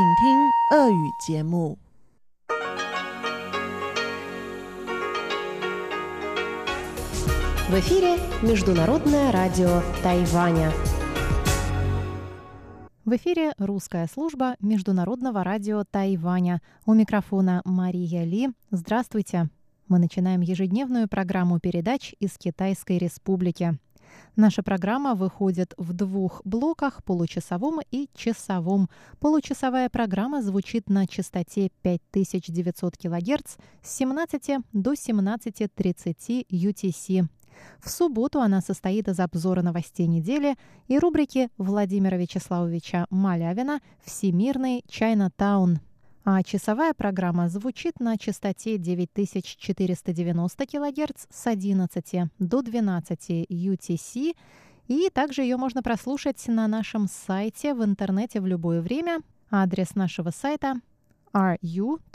请听俄语节目。 В эфире Международное радио Тайваня. В эфире русская служба Международного радио Тайваня. У микрофона Мария Ли. Здравствуйте. Мы начинаем ежедневную программу передач из Китайской Республики. Наша программа выходит в двух блоках – получасовом и часовом. Получасовая программа звучит на частоте 5900 кГц с 17 до 17.30 UTC. В субботу она состоит из обзора новостей недели и рубрики Владимира Вячеславовича Малявина «Всемирный Чайна-таун». А часовая программа звучит на частоте 9490 кГц с 11 до 12 UTC, и также ее можно прослушать на нашем сайте в интернете в любое время. Адрес нашего сайта ru.rti.org.tw.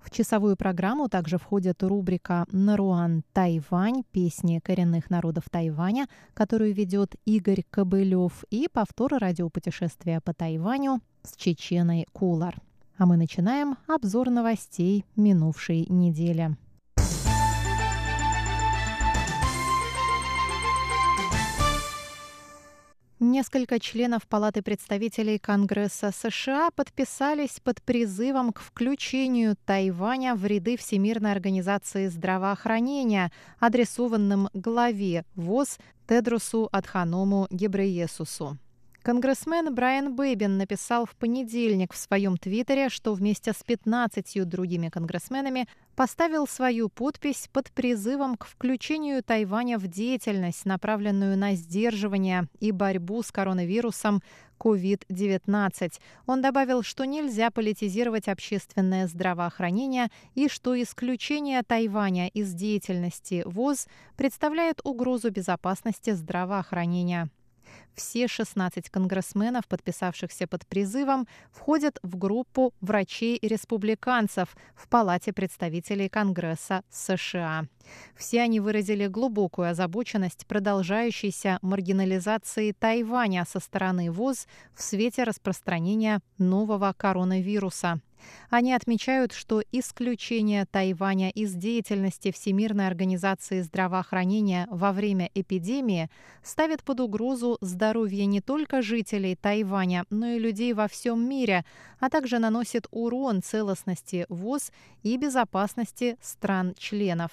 В часовую программу также входит рубрика «Наруан Тайвань. Песни коренных народов Тайваня», которую ведет Игорь Кобылев, и повтор радиопутешествия по Тайваню с Чеченой Кулар. А мы начинаем обзор новостей минувшей недели. Несколько членов Палаты представителей Конгресса США подписались под призывом к включению Тайваня в ряды Всемирной организации здравоохранения, адресованным главе ВОЗ Тедрусу Адханому Гебреесусу. Конгрессмен Брайан Бэйбин написал в понедельник в своем твиттере, что вместе с 15 другими конгрессменами поставил свою подпись под призывом к включению Тайваня в деятельность, направленную на сдерживание и борьбу с коронавирусом COVID-19. Он добавил, что нельзя политизировать общественное здравоохранение и что исключение Тайваня из деятельности ВОЗ представляет угрозу безопасности здравоохранения. Все 16 конгрессменов, подписавшихся под призывом, входят в группу врачей-республиканцев в Палате представителей Конгресса США. Все они выразили глубокую озабоченность продолжающейся маргинализации Тайваня со стороны ВОЗ в свете распространения нового коронавируса. Они отмечают, что исключение Тайваня из деятельности Всемирной организации здравоохранения во время эпидемии ставит под угрозу здоровье не только жителей Тайваня, но и людей во всем мире, а также наносит урон целостности ВОЗ и безопасности стран-членов.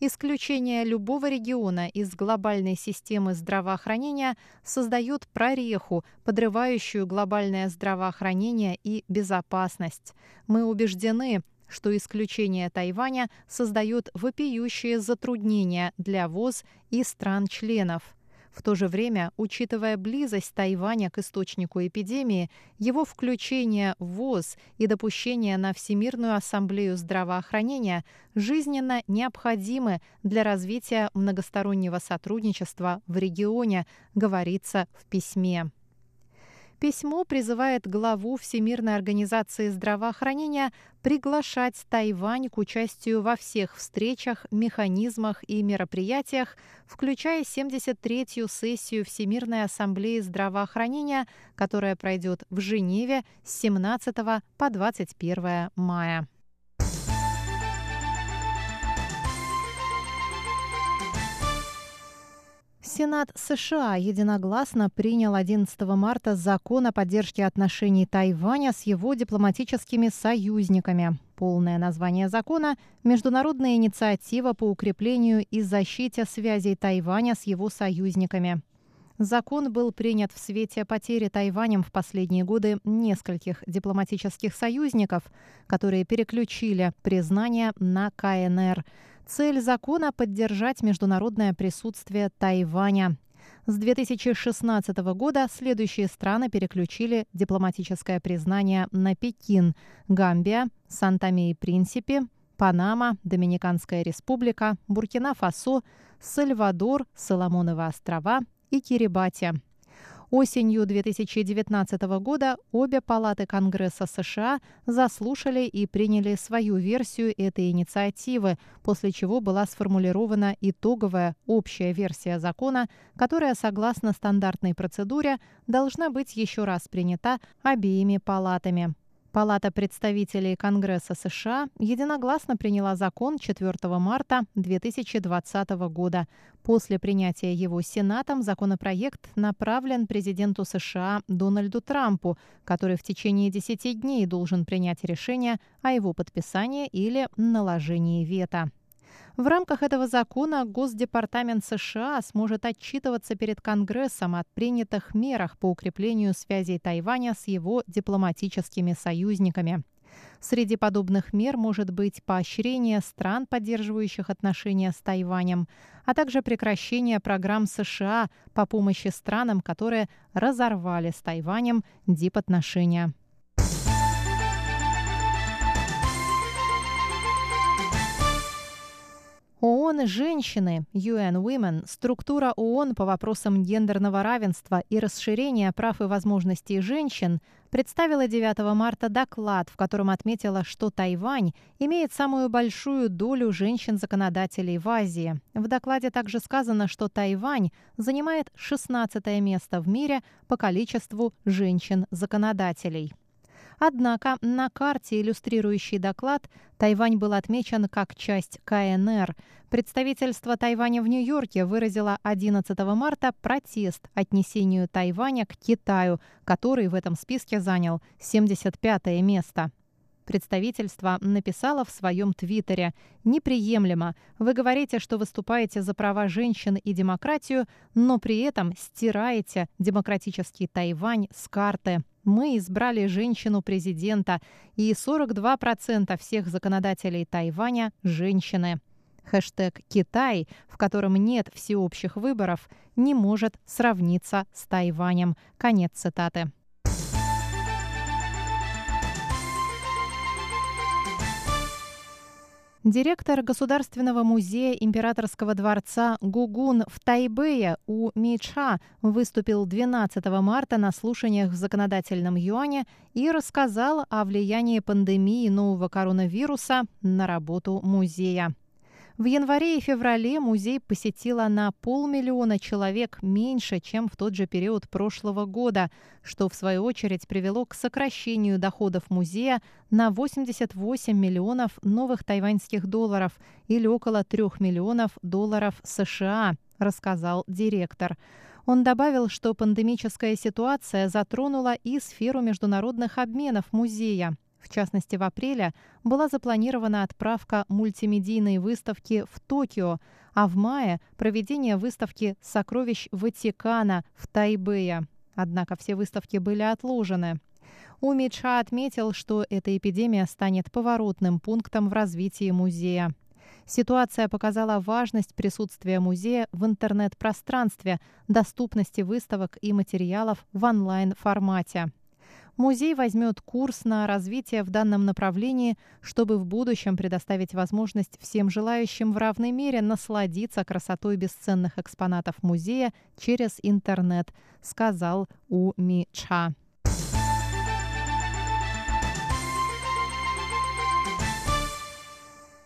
Исключение любого региона из глобальной системы здравоохранения создает прореху, подрывающую глобальное здравоохранение и безопасность. Мы убеждены, что исключение Тайваня создает вопиющие затруднения для ВОЗ и стран-членов. В то же время, учитывая близость Тайваня к источнику эпидемии, его включение в ВОЗ и допущение на Всемирную ассамблею здравоохранения жизненно необходимы для развития многостороннего сотрудничества в регионе, говорится в письме. Письмо призывает главу Всемирной организации здравоохранения приглашать Тайвань к участию во всех встречах, механизмах и мероприятиях, включая 73-ю сессию Всемирной ассамблеи здравоохранения, которая пройдет в Женеве с 17 по 21 мая. Сенат США единогласно принял 11 марта закон о поддержке отношений Тайваня с его дипломатическими союзниками. Полное название закона – Международная инициатива по укреплению и защите связей Тайваня с его союзниками. Закон был принят в свете потери Тайванем в последние годы нескольких дипломатических союзников, которые переключили признание на КНР – Цель закона – поддержать международное присутствие Тайваня. С 2016 года следующие страны переключили дипломатическое признание на Пекин, Гамбия, Санта-Ме и Принсипи, Панама, Доминиканская республика, Буркина-Фасо, Сальвадор, Соломоновы острова и Кирибати. Осенью 2019 года обе палаты Конгресса США заслушали и приняли свою версию этой инициативы, после чего была сформулирована итоговая общая версия закона, которая, согласно стандартной процедуре, должна быть еще раз принята обеими палатами. Палата представителей Конгресса США единогласно приняла закон 4 марта 2020 года. После принятия его Сенатом законопроект направлен президенту США Дональду Трампу, который в течение 10 дней должен принять решение о его подписании или наложении вето. В рамках этого закона Госдепартамент США сможет отчитываться перед Конгрессом о принятых мерах по укреплению связей Тайваня с его дипломатическими союзниками. Среди подобных мер может быть поощрение стран, поддерживающих отношения с Тайванем, а также прекращение программ США по помощи странам, которые разорвали с Тайванем дипотношения. ООН «Женщины» UN Women, структура ООН по вопросам гендерного равенства и расширения прав и возможностей женщин, представила 9 марта доклад, в котором отметила, что Тайвань имеет самую большую долю женщин-законодателей в Азии. В докладе также сказано, что Тайвань занимает 16 место в мире по количеству женщин-законодателей. Однако на карте, иллюстрирующей доклад, Тайвань был отмечен как часть КНР. Представительство Тайваня в Нью-Йорке выразило 11 марта протест отнесению Тайваня к Китаю, который в этом списке занял 75 место. Представительство написало в своем твиттере «Неприемлемо. Вы говорите, что выступаете за права женщин и демократию, но при этом стираете демократический Тайвань с карты. Мы избрали женщину-президента, и 42% всех законодателей Тайваня – женщины». Хэштег «Китай», в котором нет всеобщих выборов, не может сравниться с Тайванем. Конец цитаты. Директор Государственного музея Императорского дворца Гугун в Тайбэе У Мича выступил 12 марта на слушаниях в законодательном юане и рассказал о влиянии пандемии нового коронавируса на работу музея. В январе и феврале музей посетило на полмиллиона человек меньше, чем в тот же период прошлого года, что в свою очередь привело к сокращению доходов музея на 88 миллионов новых тайваньских долларов или около 3 миллионов долларов США, рассказал директор. Он добавил, что пандемическая ситуация затронула и сферу международных обменов музея. В частности, в апреле была запланирована отправка мультимедийной выставки в Токио, а в мае – проведение выставки «Сокровищ Ватикана» в Тайбэе. Однако все выставки были отложены. Умича отметил, что эта эпидемия станет поворотным пунктом в развитии музея. Ситуация показала важность присутствия музея в интернет-пространстве, доступности выставок и материалов в онлайн-формате. Музей возьмет курс на развитие в данном направлении, чтобы в будущем предоставить возможность всем желающим в равной мере насладиться красотой бесценных экспонатов музея через интернет, сказал У Ми Ча.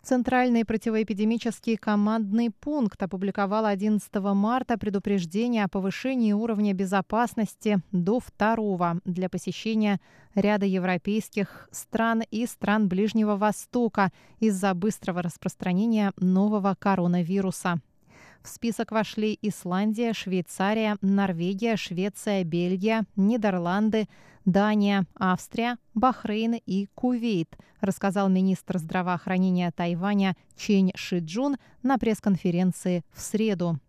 Центральный противоэпидемический командный пункт опубликовал 11 марта предупреждение о повышении уровня безопасности до второго для посещения ряда европейских стран и стран Ближнего Востока из-за быстрого распространения нового коронавируса. В список вошли Исландия, Швейцария, Норвегия, Швеция, Бельгия, Нидерланды, Дания, Австрия, Бахрейн и Кувейт, рассказал министр здравоохранения Тайваня Чень Шиджун на пресс-конференции в среду.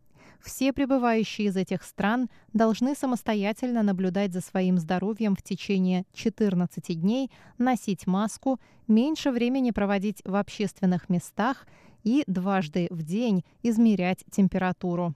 Все прибывающие из этих стран должны самостоятельно наблюдать за своим здоровьем в течение 14 дней, носить маску, меньше времени проводить в общественных местах и дважды в день измерять температуру.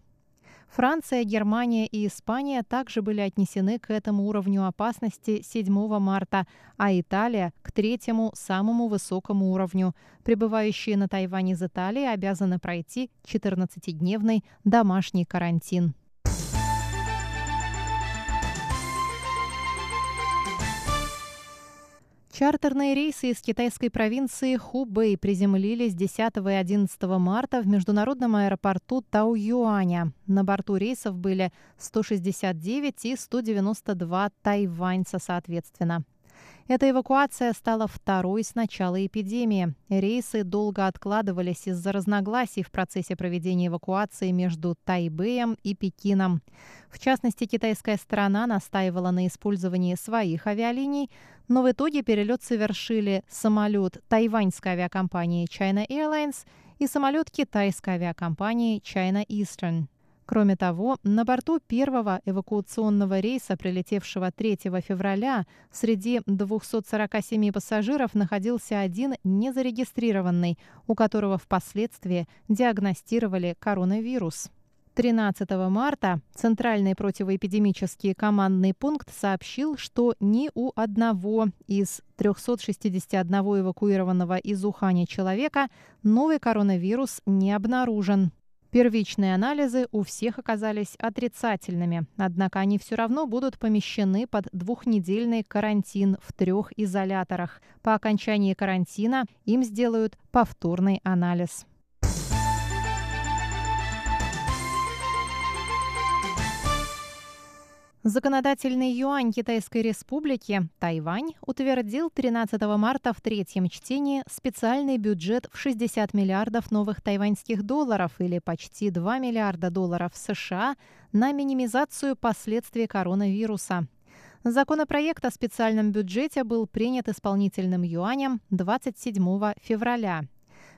Франция, Германия и Испания также были отнесены к этому уровню опасности 7 марта, а Италия – к третьему, самому высокому уровню. Прибывающие на Тайвань из Италии обязаны пройти 14-дневный домашний карантин. Чартерные рейсы из китайской провинции Хубэй приземлились 10 и 11 марта в международном аэропорту Тау-Юаня. На борту рейсов были 169 и 192 тайваньца соответственно. Эта эвакуация стала второй с начала эпидемии. Рейсы долго откладывались из-за разногласий в процессе проведения эвакуации между Тайбэем и Пекином. В частности, китайская сторона настаивала на использовании своих авиалиний, но в итоге перелет совершили самолет тайваньской авиакомпании China Airlines и самолет китайской авиакомпании China Eastern. Кроме того, на борту первого эвакуационного рейса, прилетевшего 3 февраля, среди 247 пассажиров находился один незарегистрированный, у которого впоследствии диагностировали коронавирус. 13 марта Центральный противоэпидемический командный пункт сообщил, что ни у одного из 361 эвакуированного из Уханя человека новый коронавирус не обнаружен. Первичные анализы у всех оказались отрицательными, однако они все равно будут помещены под двухнедельный карантин в трех изоляторах. По окончании карантина им сделают повторный анализ. Законодательный юань Китайской Республики Тайвань утвердил 13 марта в третьем чтении специальный бюджет в 60 миллиардов новых тайваньских долларов или почти 2 миллиарда долларов США на минимизацию последствий коронавируса. Законопроект о специальном бюджете был принят исполнительным юанем 27 февраля.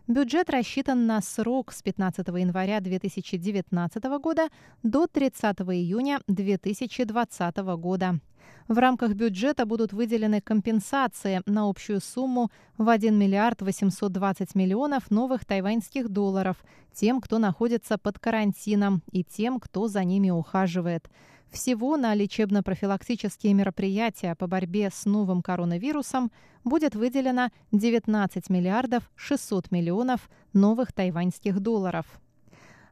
Бюджет рассчитан на срок с 15 января 2019 года до 30 июня 2020 года. В рамках бюджета будут выделены компенсации на общую сумму в 1 миллиард 820 миллионов новых тайваньских долларов тем, кто находится под карантином и тем, кто за ними ухаживает. Всего на лечебно-профилактические мероприятия по борьбе с новым коронавирусом будет выделено 19 миллиардов 600 миллионов новых тайваньских долларов.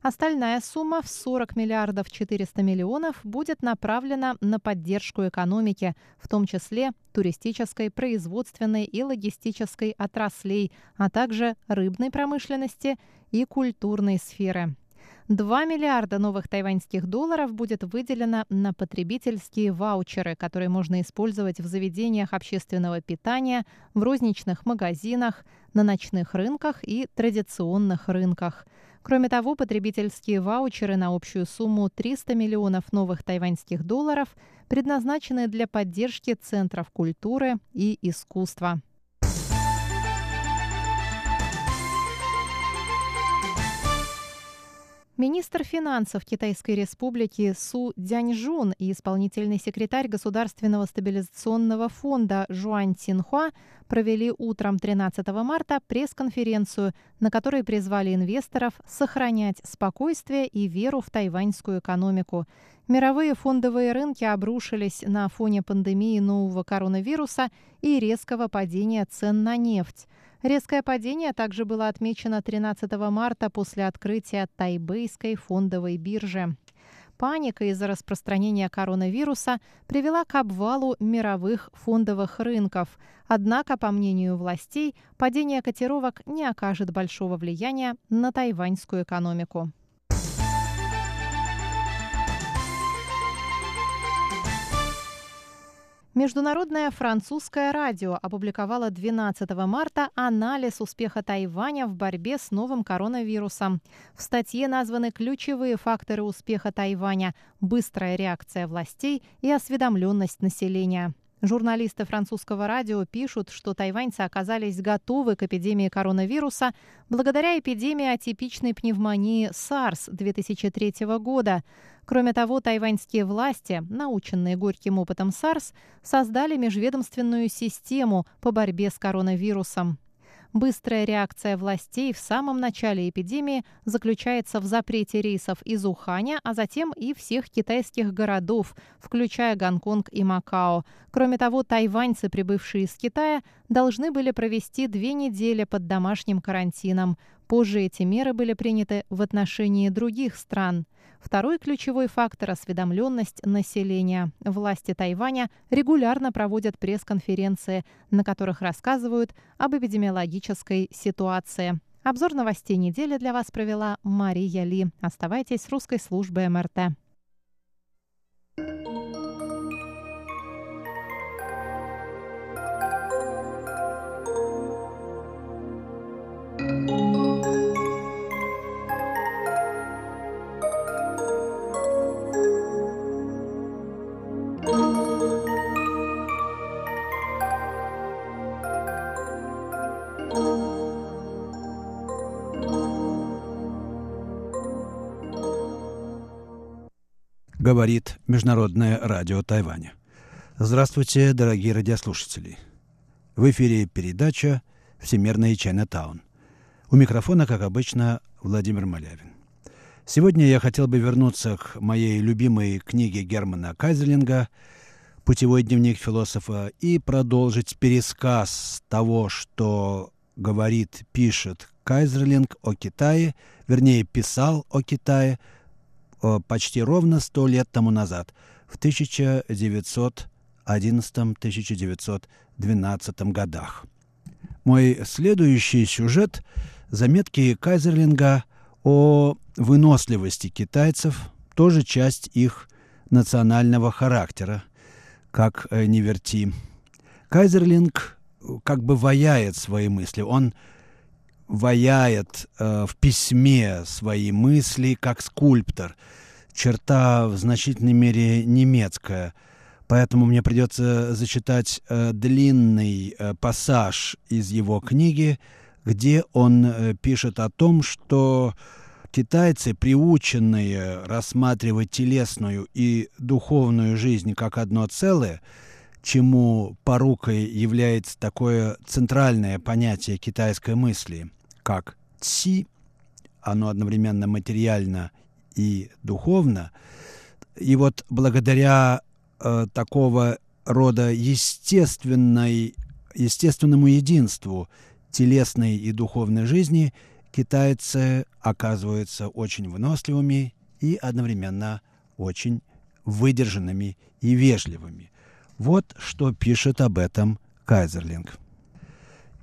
Остальная сумма в 40 миллиардов 400 миллионов будет направлена на поддержку экономики, в том числе туристической, производственной и логистической отраслей, а также рыбной промышленности и культурной сферы. 2 миллиарда новых тайваньских долларов будет выделено на потребительские ваучеры, которые можно использовать в заведениях общественного питания, в розничных магазинах, на ночных рынках и традиционных рынках. Кроме того, потребительские ваучеры на общую сумму 300 миллионов новых тайваньских долларов предназначены для поддержки центров культуры и искусства. Министр финансов Китайской Республики Су Дяньжун и исполнительный секретарь Государственного стабилизационного фонда Жуань Цинхуа провели утром 13 марта пресс-конференцию, на которой призвали инвесторов сохранять спокойствие и веру в тайваньскую экономику. Мировые фондовые рынки обрушились на фоне пандемии нового коронавируса и резкого падения цен на нефть. Резкое падение также было отмечено 13 марта после открытия тайбэйской фондовой биржи. Паника из-за распространения коронавируса привела к обвалу мировых фондовых рынков. Однако, по мнению властей, падение котировок не окажет большого влияния на тайваньскую экономику. Международное французское радио опубликовало 12 марта анализ успеха Тайваня в борьбе с новым коронавирусом. В статье названы ключевые факторы успеха Тайваня – быстрая реакция властей и осведомленность населения. Журналисты французского радио пишут, что тайваньцы оказались готовы к эпидемии коронавируса благодаря эпидемии атипичной пневмонии SARS 2003 года. Кроме того, тайваньские власти, наученные горьким опытом SARS, создали межведомственную систему по борьбе с коронавирусом. Быстрая реакция властей в самом начале эпидемии заключается в запрете рейсов из Уханя, а затем и всех китайских городов, включая Гонконг и Макао. Кроме того, тайваньцы, прибывшие из Китая, должны были провести две недели под домашним карантином. Позже эти меры были приняты в отношении других стран. Второй ключевой фактор – осведомленность населения. Власти Тайваня регулярно проводят пресс-конференции, на которых рассказывают об эпидемиологической ситуации. Обзор новостей недели для вас провела Мария Ли. Оставайтесь с русской службой МРТ. Говорит Международное радио Тайваня. Здравствуйте, дорогие радиослушатели. В эфире передача «Всемирный Чайна-таун». У микрофона, как обычно, Владимир Малявин. Сегодня я хотел бы вернуться к моей любимой книге Германа Кайзерлинга «Путевой дневник философа» и продолжить пересказ того, что говорит, пишет Кайзерлинг о Китае, вернее, писал о Китае – почти ровно сто лет тому назад, в 1911-1912 годах. Мой следующий сюжет – заметки Кайзерлинга о выносливости китайцев, тоже часть их национального характера, как э, не верти. Кайзерлинг как бы ваяет свои мысли. Он ваяет э, в письме свои мысли как скульптор. Черта в значительной мере немецкая. Поэтому мне придется зачитать э, длинный э, пассаж из его книги, где он э, пишет о том, что китайцы, приученные рассматривать телесную и духовную жизнь как одно целое, чему порукой является такое центральное понятие китайской мысли – как ци, оно одновременно материально и духовно. И вот благодаря э, такого рода естественной, естественному единству телесной и духовной жизни китайцы оказываются очень выносливыми и одновременно очень выдержанными и вежливыми. Вот что пишет об этом Кайзерлинг.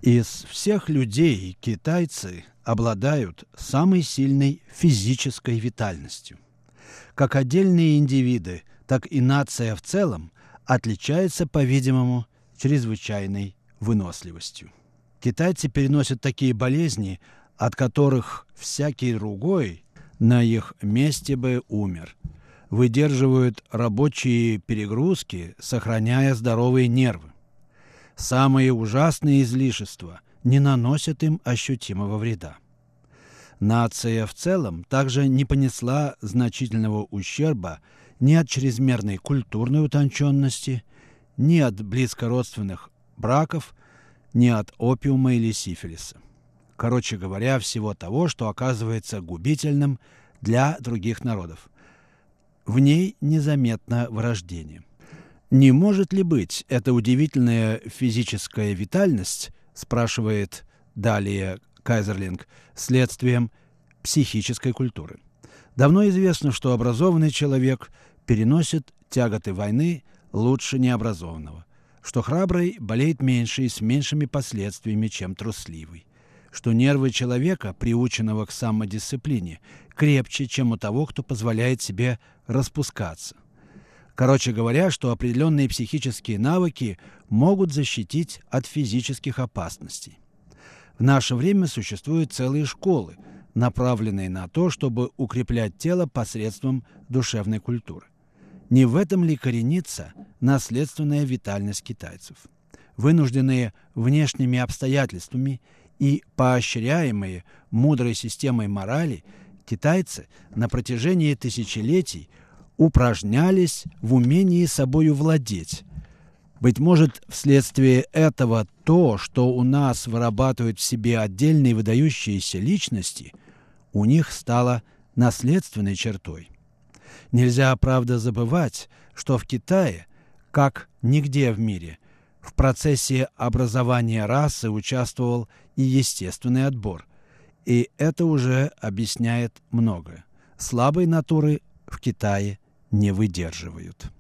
Из всех людей китайцы обладают самой сильной физической витальностью. Как отдельные индивиды, так и нация в целом отличается, по-видимому, чрезвычайной выносливостью. Китайцы переносят такие болезни, от которых всякий другой на их месте бы умер. Выдерживают рабочие перегрузки, сохраняя здоровые нервы. Самые ужасные излишества не наносят им ощутимого вреда. Нация в целом также не понесла значительного ущерба ни от чрезмерной культурной утонченности, ни от близкородственных браков, ни от опиума или сифилиса. Короче говоря, всего того, что оказывается губительным для других народов. В ней незаметно вырождение. Не может ли быть эта удивительная физическая витальность, спрашивает далее Кайзерлинг, следствием психической культуры? Давно известно, что образованный человек переносит тяготы войны лучше необразованного, что храбрый болеет меньше и с меньшими последствиями, чем трусливый, что нервы человека, приученного к самодисциплине, крепче, чем у того, кто позволяет себе распускаться – Короче говоря, что определенные психические навыки могут защитить от физических опасностей. В наше время существуют целые школы, направленные на то, чтобы укреплять тело посредством душевной культуры. Не в этом ли коренится наследственная витальность китайцев? Вынужденные внешними обстоятельствами и поощряемые мудрой системой морали, китайцы на протяжении тысячелетий – упражнялись в умении собою владеть. Быть может, вследствие этого то, что у нас вырабатывают в себе отдельные выдающиеся личности, у них стало наследственной чертой. Нельзя, правда, забывать, что в Китае, как нигде в мире, в процессе образования расы участвовал и естественный отбор. И это уже объясняет многое. Слабой натуры в Китае не выдерживают.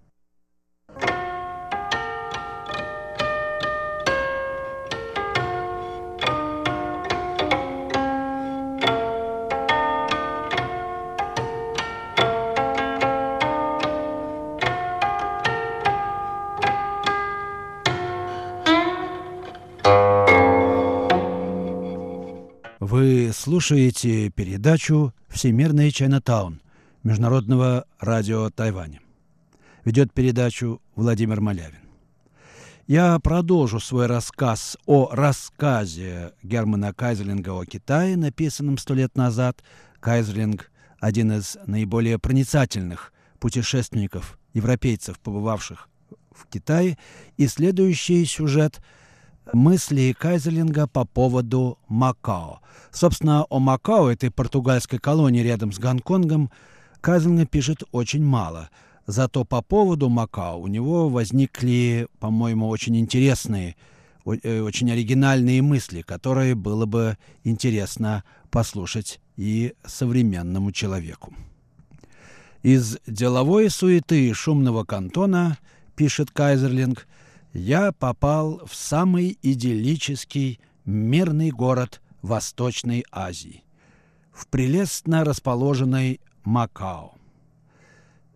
Вы слушаете передачу «Всемирный Чайнатаун» Международного радио Тайваня. Ведет передачу Владимир Малявин. Я продолжу свой рассказ о рассказе Германа Кайзерлинга о Китае, написанном сто лет назад. Кайзерлинг – один из наиболее проницательных путешественников, европейцев, побывавших в Китае. И следующий сюжет – мысли Кайзерлинга по поводу Макао. Собственно, о Макао, этой португальской колонии рядом с Гонконгом, Кайзерлинг пишет очень мало. Зато по поводу Макао у него возникли, по-моему, очень интересные, э, очень оригинальные мысли, которые было бы интересно послушать и современному человеку. Из деловой суеты шумного кантона, пишет Кайзерлинг, я попал в самый идиллический мирный город Восточной Азии, в прелестно расположенной Макао.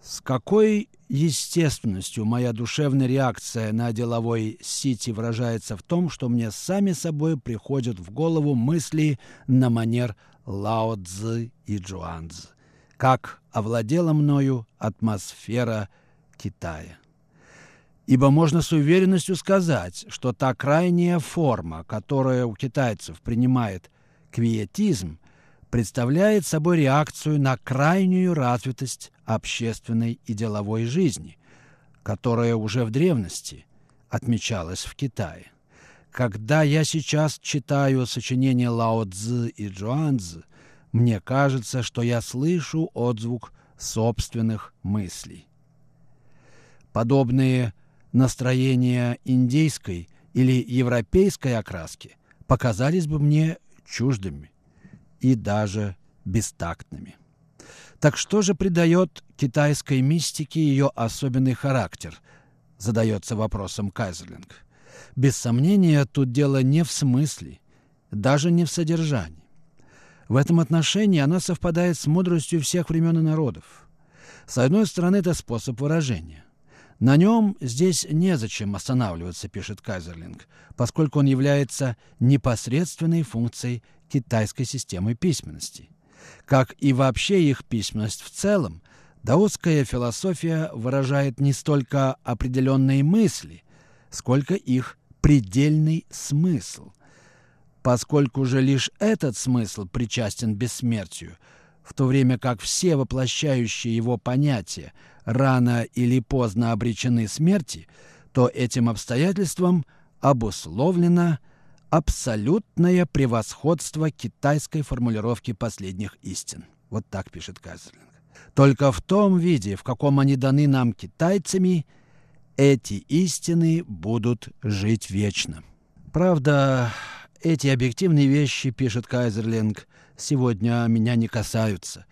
С какой естественностью моя душевная реакция на деловой сити выражается в том, что мне сами собой приходят в голову мысли на манер Лао Цзы и Джуанцзы, как овладела мною атмосфера Китая. Ибо можно с уверенностью сказать, что та крайняя форма, которая у китайцев принимает квиетизм, представляет собой реакцию на крайнюю развитость общественной и деловой жизни, которая уже в древности отмечалась в Китае. Когда я сейчас читаю сочинения Лао Цзы и Джуанцзы, мне кажется, что я слышу отзвук собственных мыслей. Подобные настроения индейской или европейской окраски показались бы мне чуждыми и даже бестактными. Так что же придает китайской мистике ее особенный характер? Задается вопросом Кайзерлинг. Без сомнения, тут дело не в смысле, даже не в содержании. В этом отношении она совпадает с мудростью всех времен и народов. С одной стороны, это способ выражения. На нем здесь незачем останавливаться, пишет Кайзерлинг, поскольку он является непосредственной функцией китайской системы письменности. Как и вообще их письменность в целом, даосская философия выражает не столько определенные мысли, сколько их предельный смысл. Поскольку же лишь этот смысл причастен бессмертию, в то время как все воплощающие его понятия рано или поздно обречены смерти, то этим обстоятельством обусловлено абсолютное превосходство китайской формулировки последних истин. Вот так пишет Кайзерлинг. Только в том виде, в каком они даны нам китайцами, эти истины будут жить вечно. Правда, эти объективные вещи, пишет Кайзерлинг, сегодня меня не касаются.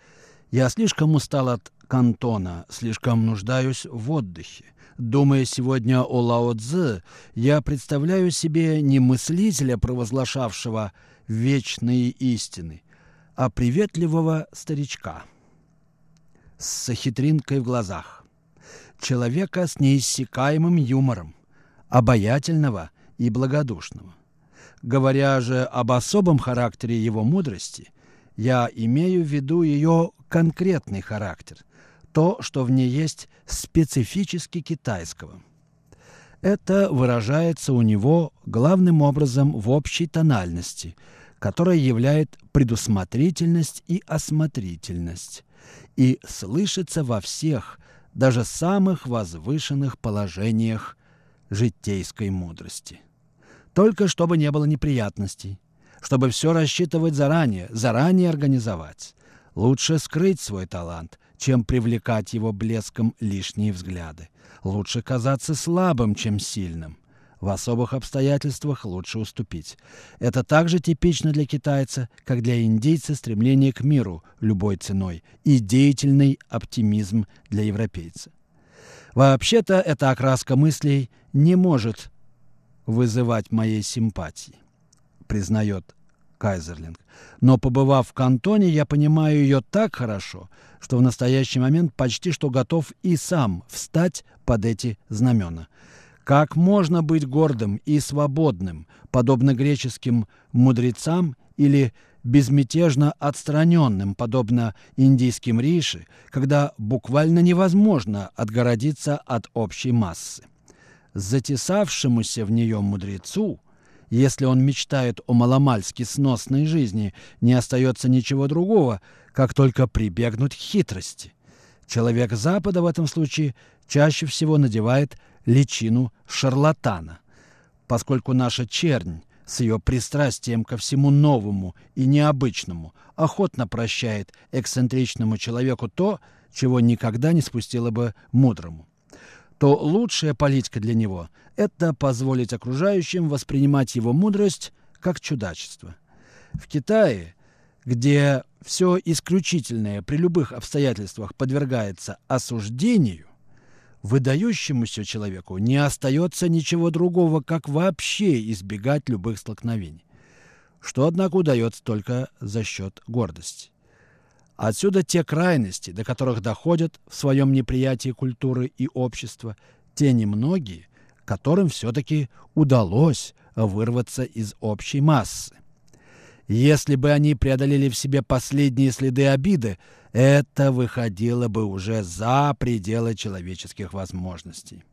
Я слишком устал от кантона, слишком нуждаюсь в отдыхе. Думая сегодня о Лао Цзы, я представляю себе не мыслителя, провозглашавшего вечные истины, а приветливого старичка с хитринкой в глазах, человека с неиссякаемым юмором, обаятельного и благодушного. Говоря же об особом характере его мудрости, я имею в виду ее конкретный характер – то, что в ней есть специфически китайского. Это выражается у него главным образом в общей тональности, которая являет предусмотрительность и осмотрительность, и слышится во всех, даже самых возвышенных положениях житейской мудрости. Только чтобы не было неприятностей, чтобы все рассчитывать заранее, заранее организовать. Лучше скрыть свой талант, чем привлекать его блеском лишние взгляды. Лучше казаться слабым, чем сильным. В особых обстоятельствах лучше уступить. Это также типично для китайца, как для индейца стремление к миру любой ценой и деятельный оптимизм для европейца. Вообще-то эта окраска мыслей не может вызывать моей симпатии, признает Кайзерлинг. Но побывав в кантоне, я понимаю ее так хорошо, что в настоящий момент почти что готов и сам встать под эти знамена. Как можно быть гордым и свободным, подобно греческим мудрецам или безмятежно отстраненным, подобно индийским риши, когда буквально невозможно отгородиться от общей массы. Затесавшемуся в нее мудрецу, если он мечтает о маломальски сносной жизни, не остается ничего другого, как только прибегнуть к хитрости. Человек Запада в этом случае чаще всего надевает личину шарлатана, поскольку наша чернь с ее пристрастием ко всему новому и необычному охотно прощает эксцентричному человеку то, чего никогда не спустила бы мудрому то лучшая политика для него – это позволить окружающим воспринимать его мудрость как чудачество. В Китае, где все исключительное при любых обстоятельствах подвергается осуждению, выдающемуся человеку не остается ничего другого, как вообще избегать любых столкновений, что, однако, удается только за счет гордости. Отсюда те крайности, до которых доходят в своем неприятии культуры и общества, те немногие, которым все-таки удалось вырваться из общей массы. Если бы они преодолели в себе последние следы обиды, это выходило бы уже за пределы человеческих возможностей.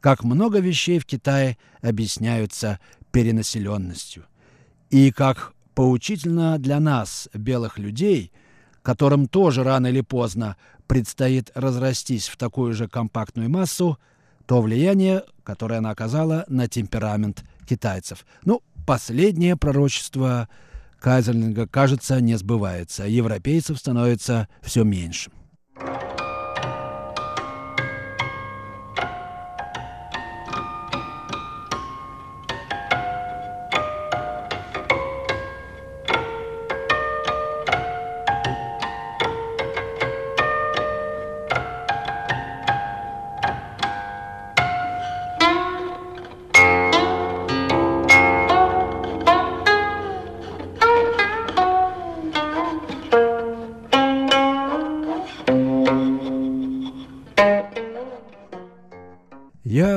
Как много вещей в Китае объясняются перенаселенностью. И как поучительно для нас, белых людей, которым тоже рано или поздно предстоит разрастись в такую же компактную массу, то влияние, которое она оказала на темперамент китайцев. Ну, последнее пророчество Кайзерлинга, кажется, не сбывается. Европейцев становится все меньше.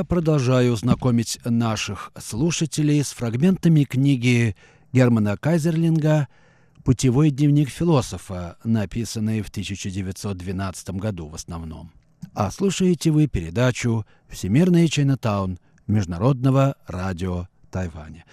Продолжаю знакомить наших слушателей с фрагментами книги Германа Кайзерлинга «Путевой дневник философа», написанный в 1912 году в основном. А слушаете вы передачу «Всемирный Чайнатаун» Международного радио Тайваня.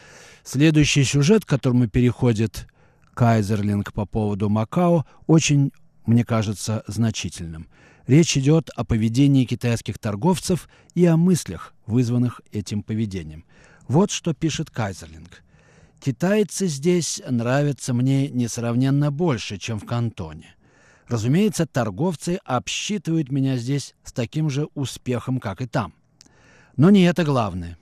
Следующий сюжет, к которому переходит Кайзерлинг по поводу Макао, очень, мне кажется, значительным – Речь идет о поведении китайских торговцев и о мыслях, вызванных этим поведением. Вот что пишет Кайзерлинг. «Китайцы здесь нравятся мне несравненно больше, чем в Кантоне. Разумеется, торговцы обсчитывают меня здесь с таким же успехом, как и там. Но не это главное.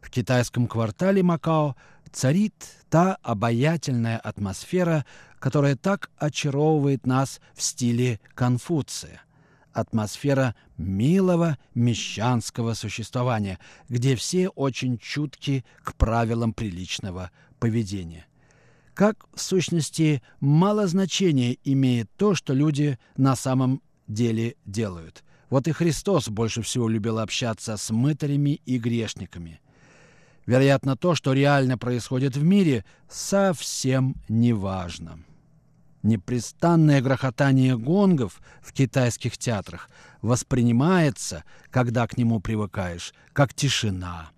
В китайском квартале Макао царит та обаятельная атмосфера, которая так очаровывает нас в стиле Конфуция – атмосфера милого мещанского существования, где все очень чутки к правилам приличного поведения. Как, в сущности, мало значения имеет то, что люди на самом деле делают. Вот и Христос больше всего любил общаться с мытарями и грешниками. Вероятно, то, что реально происходит в мире, совсем не важно. Непрестанное грохотание гонгов в китайских театрах воспринимается, когда к нему привыкаешь, как тишина.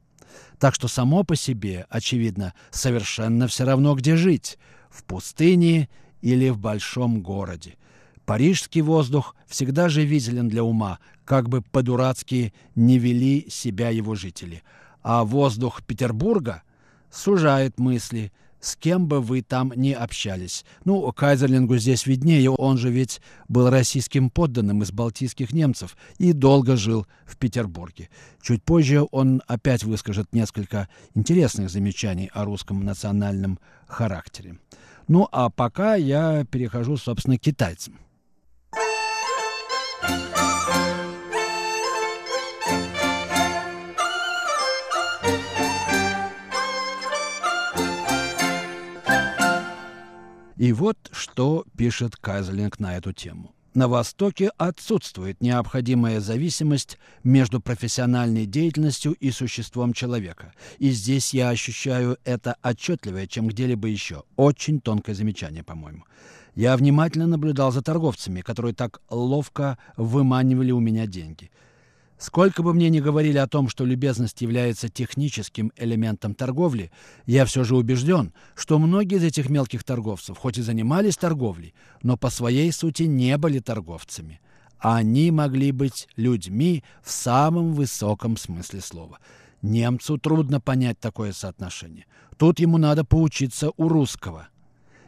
Так что само по себе, очевидно, совершенно все равно, где жить – в пустыне или в большом городе. Парижский воздух всегда живителен для ума, как бы по-дурацки не вели себя его жители. А воздух Петербурга сужает мысли, с кем бы вы там ни общались. Ну, Кайзерлингу здесь виднее, он же ведь был российским подданным из балтийских немцев и долго жил в Петербурге. Чуть позже он опять выскажет несколько интересных замечаний о русском национальном характере. Ну, а пока я перехожу, собственно, к китайцам. И вот что пишет Кайзлинг на эту тему. На Востоке отсутствует необходимая зависимость между профессиональной деятельностью и существом человека. И здесь я ощущаю это отчетливее, чем где-либо еще. Очень тонкое замечание, по-моему. Я внимательно наблюдал за торговцами, которые так ловко выманивали у меня деньги – Сколько бы мне ни говорили о том, что любезность является техническим элементом торговли, я все же убежден, что многие из этих мелких торговцев, хоть и занимались торговлей, но по своей сути не были торговцами. Они могли быть людьми в самом высоком смысле слова. Немцу трудно понять такое соотношение. Тут ему надо поучиться у русского.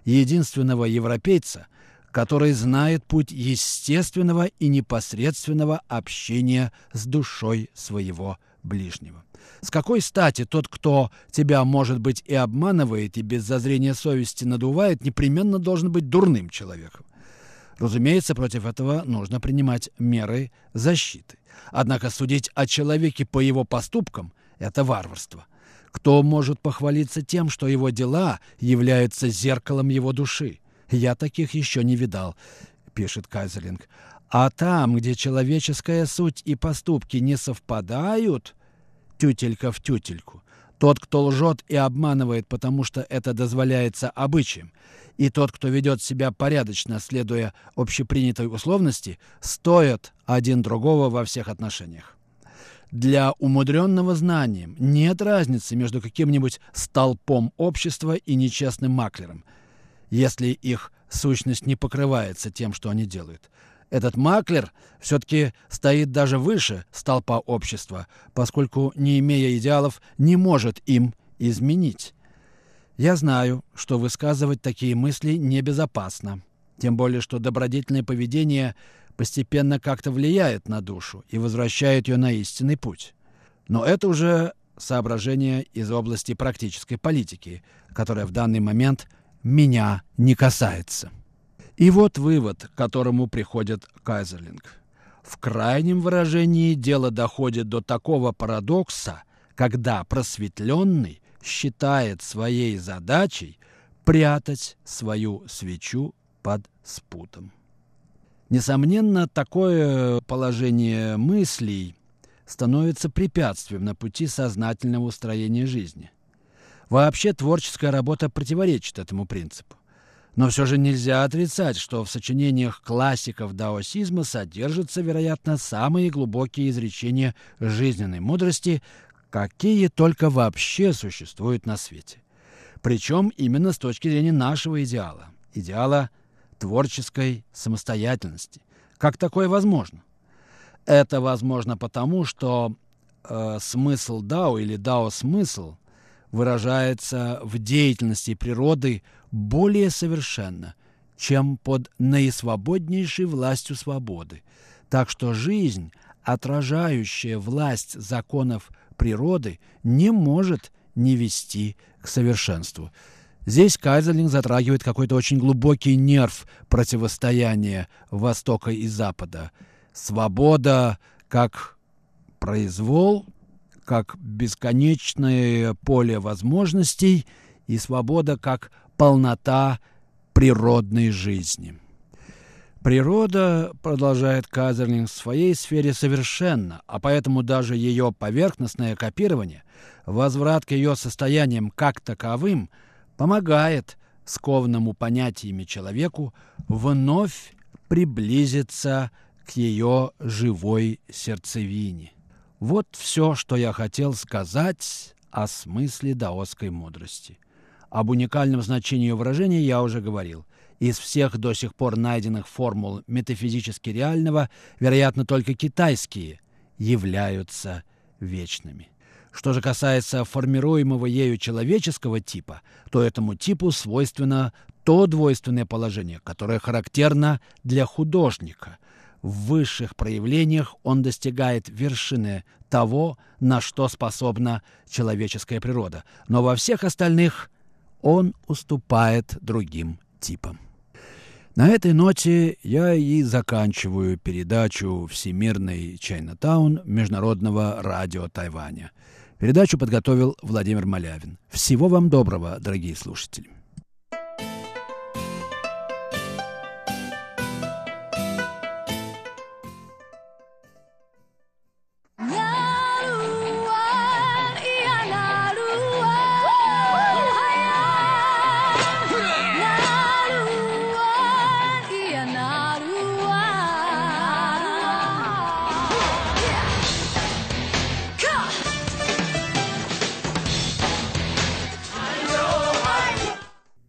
Единственного европейца, который знает путь естественного и непосредственного общения с душой своего ближнего. С какой стати тот, кто тебя, может быть, и обманывает, и без зазрения совести надувает, непременно должен быть дурным человеком? Разумеется, против этого нужно принимать меры защиты. Однако судить о человеке по его поступкам – это варварство. Кто может похвалиться тем, что его дела являются зеркалом его души? Я таких еще не видал, пишет Кайзерлинг. А там, где человеческая суть и поступки не совпадают, тютелька в тютельку. Тот, кто лжет и обманывает, потому что это дозволяется обычаем, и тот, кто ведет себя порядочно, следуя общепринятой условности, стоят один другого во всех отношениях. Для умудренного знанием нет разницы между каким-нибудь столпом общества и нечестным маклером – если их сущность не покрывается тем, что они делают. Этот маклер все-таки стоит даже выше столпа общества, поскольку, не имея идеалов, не может им изменить. Я знаю, что высказывать такие мысли небезопасно, тем более что добродетельное поведение постепенно как-то влияет на душу и возвращает ее на истинный путь. Но это уже соображение из области практической политики, которая в данный момент – меня не касается. И вот вывод, к которому приходит Кайзерлинг. В крайнем выражении дело доходит до такого парадокса, когда просветленный считает своей задачей прятать свою свечу под спутом. Несомненно, такое положение мыслей становится препятствием на пути сознательного устроения жизни. Вообще творческая работа противоречит этому принципу. Но все же нельзя отрицать, что в сочинениях классиков даосизма содержатся, вероятно, самые глубокие изречения жизненной мудрости, какие только вообще существуют на свете. Причем именно с точки зрения нашего идеала, идеала творческой самостоятельности. Как такое возможно? Это возможно потому, что э, смысл дао или дао-смысл – выражается в деятельности природы более совершенно, чем под наисвободнейшей властью свободы. Так что жизнь, отражающая власть законов природы, не может не вести к совершенству. Здесь Кайзерлинг затрагивает какой-то очень глубокий нерв противостояния Востока и Запада. Свобода как произвол как бесконечное поле возможностей и свобода как полнота природной жизни. Природа, продолжает Казерлинг, в своей сфере совершенна, а поэтому даже ее поверхностное копирование, возврат к ее состояниям как таковым, помогает скованному понятиями человеку вновь приблизиться к ее живой сердцевине. Вот все, что я хотел сказать о смысле даосской мудрости. Об уникальном значении ее выражения я уже говорил. Из всех до сих пор найденных формул метафизически реального, вероятно, только китайские являются вечными. Что же касается формируемого ею человеческого типа, то этому типу свойственно то двойственное положение, которое характерно для художника. В высших проявлениях он достигает вершины того, на что способна человеческая природа, но во всех остальных он уступает другим типам. На этой ноте я и заканчиваю передачу «Всемирный Чайнатаун» Международного радио Тайваня. Передачу подготовил Владимир Малявин. Всего вам доброго, дорогие слушатели.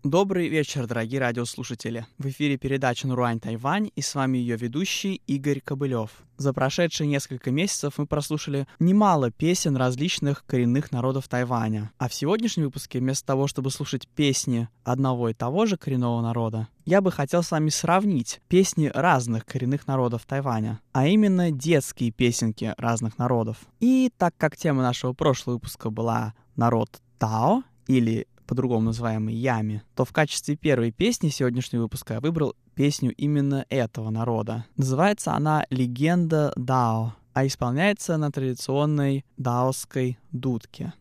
Добрый вечер, дорогие радиослушатели. В эфире передача «Наруань Тайвань» и с вами ее ведущий Игорь Кобылев. За прошедшие несколько месяцев мы прослушали немало песен различных коренных народов Тайваня. А в сегодняшнем выпуске, вместо того, чтобы слушать песни одного и того же коренного народа, я бы хотел с вами сравнить песни разных коренных народов Тайваня, а именно детские песенки разных народов. И так как тема нашего прошлого выпуска была «Народ Тао» или по-другому называемой Яме, то в качестве первой песни сегодняшнего выпуска я выбрал песню именно этого народа. Называется она «Легенда Дао», а исполняется на традиционной даосской дудке.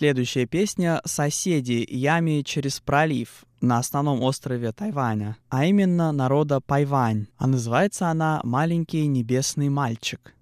Следующая песня «Соседи Ями через пролив» на основном острове Тайваня, а именно народа Пайвань, а называется она «Маленький небесный мальчик».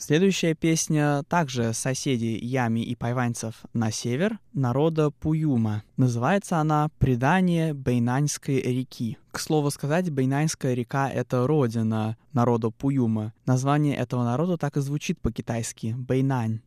Следующая песня также соседей Ями и Пайванцев на север, народа Пуюма. Называется она «Предание Бейнаньской реки». К слову сказать, Бейнаньская река — это родина народа Пуюма. Название этого народа так и звучит по-китайски — Бейнань.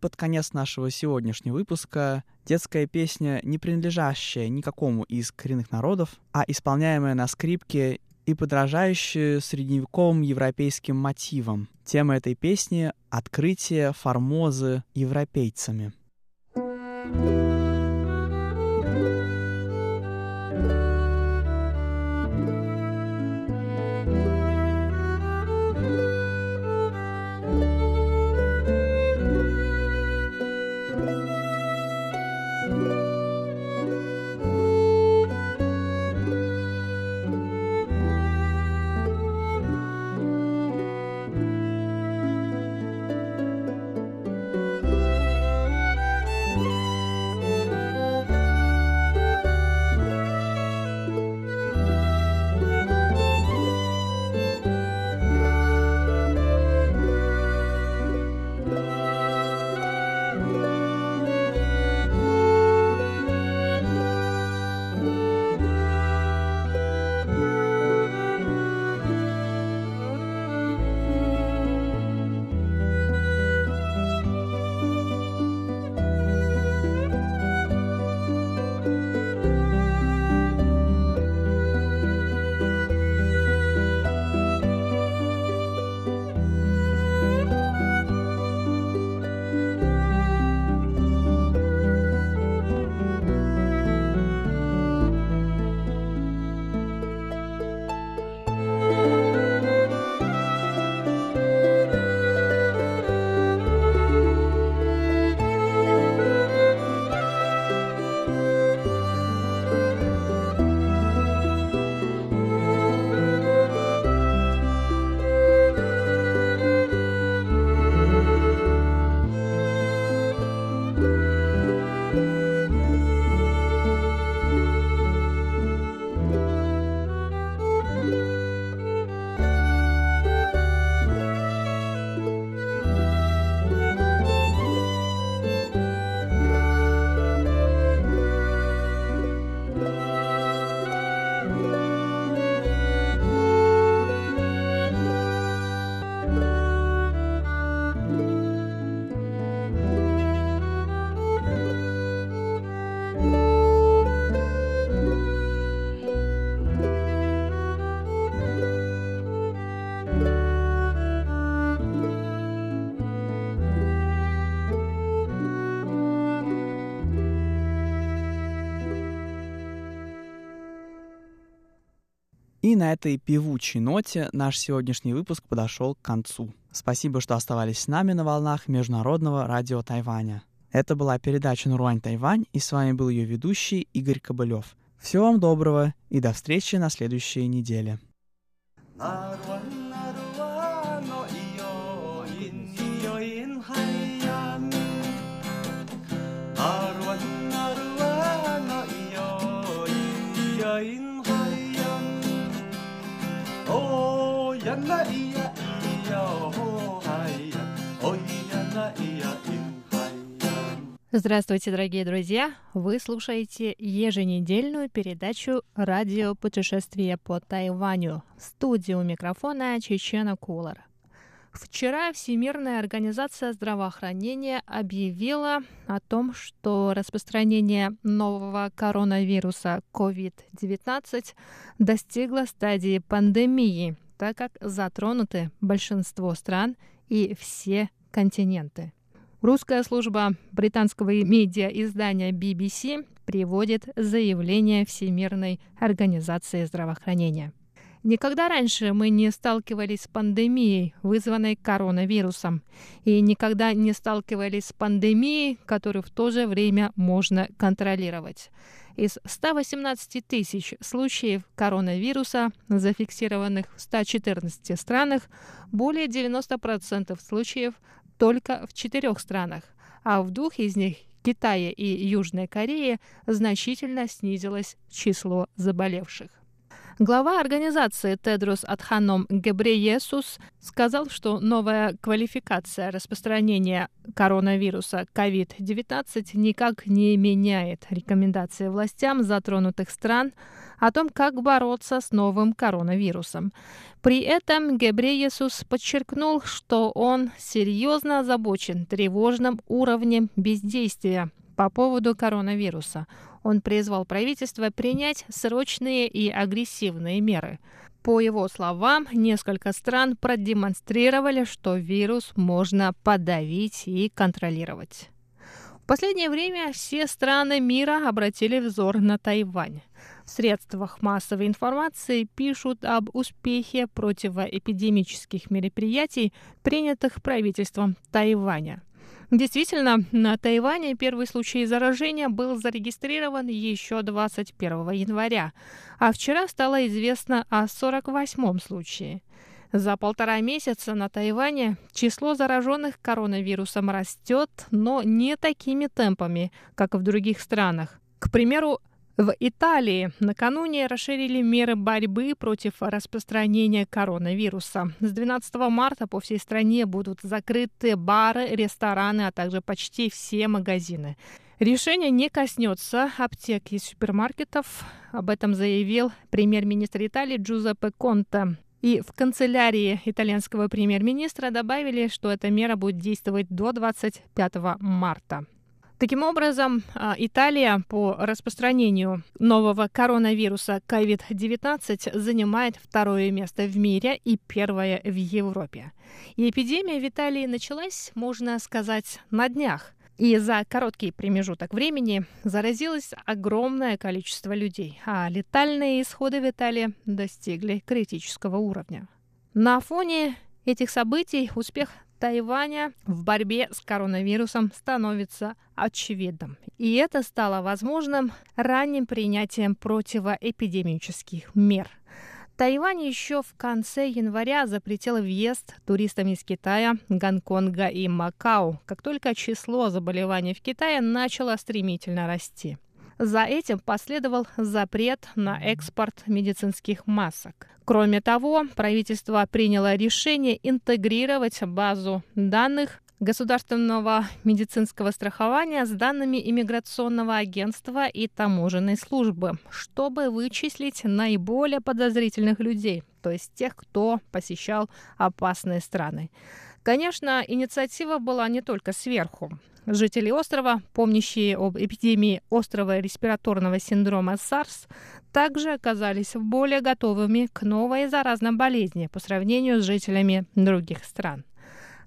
Под конец нашего сегодняшнего выпуска детская песня, не принадлежащая никакому из коренных народов, а исполняемая на скрипке и подражающая средневековым европейским мотивам. Тема этой песни — открытие Формозы европейцами. thank you На этой певучей ноте наш сегодняшний выпуск подошел к концу. Спасибо, что оставались с нами на волнах Международного радио Тайваня. Это была передача «Наруань Тайвань», и с вами был ее ведущий Игорь Кобылев. Всего вам доброго и до встречи на следующей неделе. Здравствуйте, дорогие друзья! Вы слушаете еженедельную передачу «Радио путешествия по Тайваню». В студии у микрофона Чечена Кулар. Вчера Всемирная организация здравоохранения объявила о том, что распространение нового коронавируса COVID-19 достигло стадии пандемии, так как затронуты большинство стран и все континенты. Русская служба британского медиа-издания BBC приводит заявление Всемирной организации здравоохранения. Никогда раньше мы не сталкивались с пандемией, вызванной коронавирусом, и никогда не сталкивались с пандемией, которую в то же время можно контролировать. Из 118 тысяч случаев коронавируса, зафиксированных в 114 странах, более 90% случаев только в четырех странах, а в двух из них Китае и Южной Корее значительно снизилось число заболевших. Глава организации Тедрос Адханом Гебреесус сказал, что новая квалификация распространения коронавируса COVID-19 никак не меняет рекомендации властям затронутых стран о том, как бороться с новым коронавирусом. При этом Гебреесус подчеркнул, что он серьезно озабочен тревожным уровнем бездействия по поводу коронавируса. Он призвал правительство принять срочные и агрессивные меры. По его словам, несколько стран продемонстрировали, что вирус можно подавить и контролировать. В последнее время все страны мира обратили взор на Тайвань. В средствах массовой информации пишут об успехе противоэпидемических мероприятий, принятых правительством Тайваня – Действительно, на Тайване первый случай заражения был зарегистрирован еще 21 января, а вчера стало известно о 48-м случае. За полтора месяца на Тайване число зараженных коронавирусом растет, но не такими темпами, как в других странах. К примеру, в Италии накануне расширили меры борьбы против распространения коронавируса. С 12 марта по всей стране будут закрыты бары, рестораны, а также почти все магазины. Решение не коснется аптек и супермаркетов. Об этом заявил премьер-министр Италии Джузеппе Конте. И в канцелярии итальянского премьер-министра добавили, что эта мера будет действовать до 25 марта. Таким образом, а, Италия по распространению нового коронавируса COVID-19 занимает второе место в мире и первое в Европе. И эпидемия в Италии началась, можно сказать, на днях. И за короткий промежуток времени заразилось огромное количество людей, а летальные исходы в Италии достигли критического уровня. На фоне этих событий успех Тайваня в борьбе с коронавирусом становится очевидным. И это стало возможным ранним принятием противоэпидемических мер. Тайвань еще в конце января запретил въезд туристам из Китая, Гонконга и Макао, как только число заболеваний в Китае начало стремительно расти. За этим последовал запрет на экспорт медицинских масок. Кроме того, правительство приняло решение интегрировать базу данных государственного медицинского страхования с данными иммиграционного агентства и таможенной службы, чтобы вычислить наиболее подозрительных людей, то есть тех, кто посещал опасные страны. Конечно, инициатива была не только сверху. Жители острова, помнящие об эпидемии острого респираторного синдрома SARS, также оказались более готовыми к новой заразной болезни по сравнению с жителями других стран.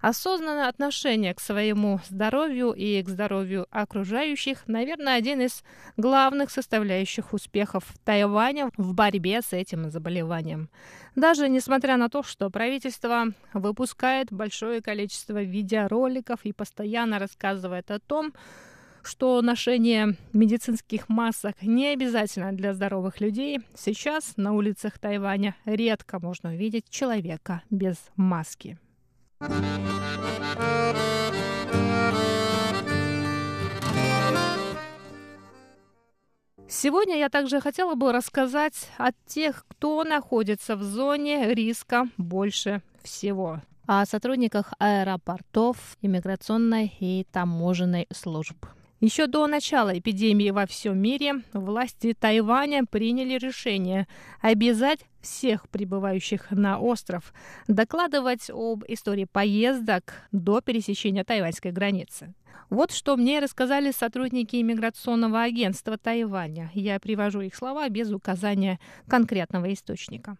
Осознанное отношение к своему здоровью и к здоровью окружающих, наверное, один из главных составляющих успехов Тайваня в борьбе с этим заболеванием. Даже несмотря на то, что правительство выпускает большое количество видеороликов и постоянно рассказывает о том, что ношение медицинских масок не обязательно для здоровых людей, сейчас на улицах Тайваня редко можно увидеть человека без маски. Сегодня я также хотела бы рассказать о тех, кто находится в зоне риска больше всего. О сотрудниках аэропортов, иммиграционной и таможенной служб. Еще до начала эпидемии во всем мире власти Тайваня приняли решение обязать всех прибывающих на остров докладывать об истории поездок до пересечения тайваньской границы. Вот что мне рассказали сотрудники иммиграционного агентства Тайваня. Я привожу их слова без указания конкретного источника.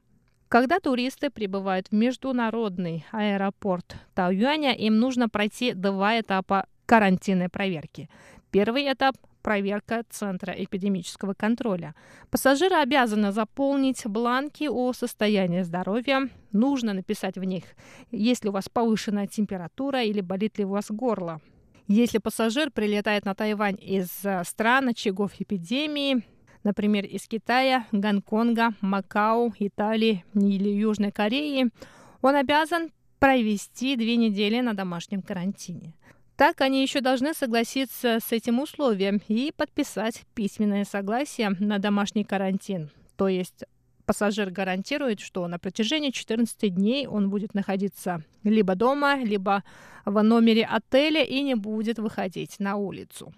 Когда туристы прибывают в международный аэропорт Тайюаня, им нужно пройти два этапа карантинной проверки. Первый этап проверка Центра эпидемического контроля. Пассажиры обязаны заполнить бланки о состоянии здоровья. Нужно написать в них, есть ли у вас повышенная температура или болит ли у вас горло. Если пассажир прилетает на Тайвань из э, стран очагов эпидемии, например, из Китая, Гонконга, Макао, Италии или Южной Кореи, он обязан провести две недели на домашнем карантине. Так они еще должны согласиться с этим условием и подписать письменное согласие на домашний карантин, то есть Пассажир гарантирует, что на протяжении 14 дней он будет находиться либо дома, либо в номере отеля и не будет выходить на улицу.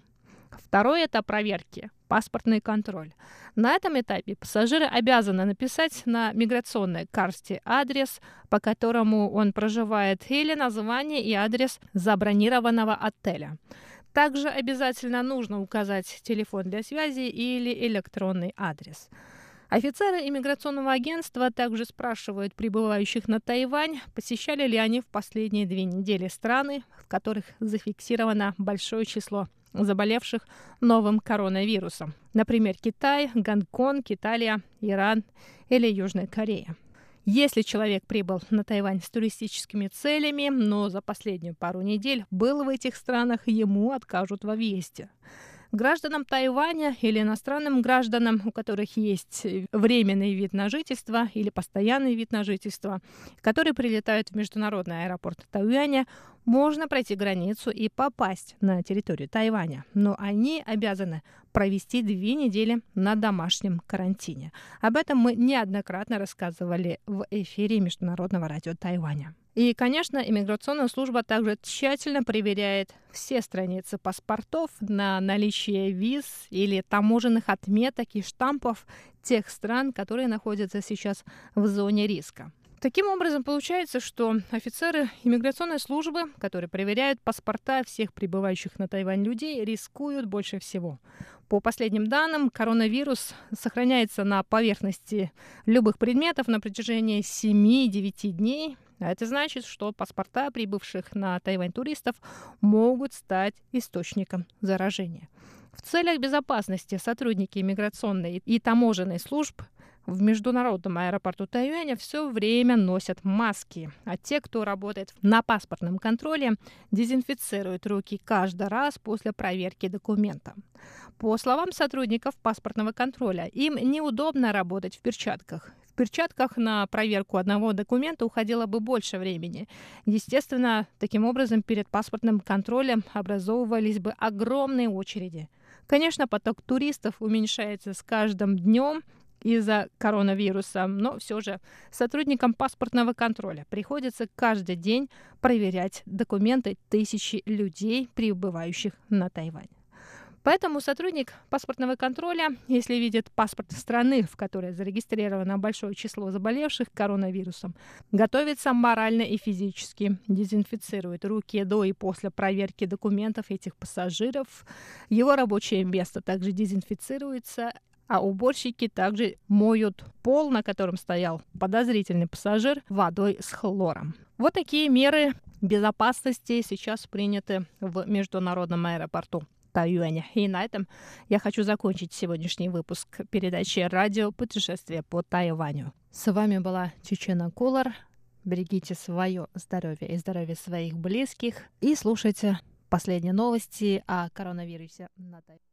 Второй этап проверки – паспортный контроль. На этом этапе пассажиры обязаны написать на миграционной карте адрес, по которому он проживает, или название и адрес забронированного отеля. Также обязательно нужно указать телефон для связи или электронный адрес. Офицеры иммиграционного агентства также спрашивают прибывающих на Тайвань, посещали ли они в последние две недели страны, в которых зафиксировано большое число заболевших новым коронавирусом. Например, Китай, Гонконг, Италия, Иран или Южная Корея. Если человек прибыл на Тайвань с туристическими целями, но за последнюю пару недель был в этих странах, ему откажут во въезде. Гражданам Тайваня или иностранным гражданам, у которых есть временный вид на жительство или постоянный вид на жительство, которые прилетают в международный аэропорт Тайваня, можно пройти границу и попасть на территорию Тайваня, но они обязаны провести две недели на домашнем карантине. Об этом мы неоднократно рассказывали в эфире Международного радио Тайваня. И, конечно, иммиграционная служба также тщательно проверяет все страницы паспортов на наличие виз или таможенных отметок и штампов тех стран, которые находятся сейчас в зоне риска. Таким образом, получается, что офицеры иммиграционной службы, которые проверяют паспорта всех прибывающих на Тайвань людей, рискуют больше всего. По последним данным, коронавирус сохраняется на поверхности любых предметов на протяжении 7-9 дней. А это значит, что паспорта прибывших на Тайвань туристов могут стать источником заражения. В целях безопасности сотрудники иммиграционной и таможенной служб – в международном аэропорту Тайюаня все время носят маски, а те, кто работает на паспортном контроле, дезинфицируют руки каждый раз после проверки документа. По словам сотрудников паспортного контроля, им неудобно работать в перчатках. Перчатках на проверку одного документа уходило бы больше времени. Естественно, таким образом перед паспортным контролем образовывались бы огромные очереди. Конечно, поток туристов уменьшается с каждым днем, из-за коронавируса, но все же сотрудникам паспортного контроля приходится каждый день проверять документы тысячи людей, прибывающих на Тайвань. Поэтому сотрудник паспортного контроля, если видит паспорт страны, в которой зарегистрировано большое число заболевших коронавирусом, готовится морально и физически, дезинфицирует руки до и после проверки документов этих пассажиров. Его рабочее место также дезинфицируется, а уборщики также моют пол, на котором стоял подозрительный пассажир, водой с хлором. Вот такие меры безопасности сейчас приняты в международном аэропорту. Тайюэня. И на этом я хочу закончить сегодняшний выпуск передачи «Радио путешествие по Тайваню». С вами была Чечена Кулар. Берегите свое здоровье и здоровье своих близких. И слушайте последние новости о коронавирусе на Тайване.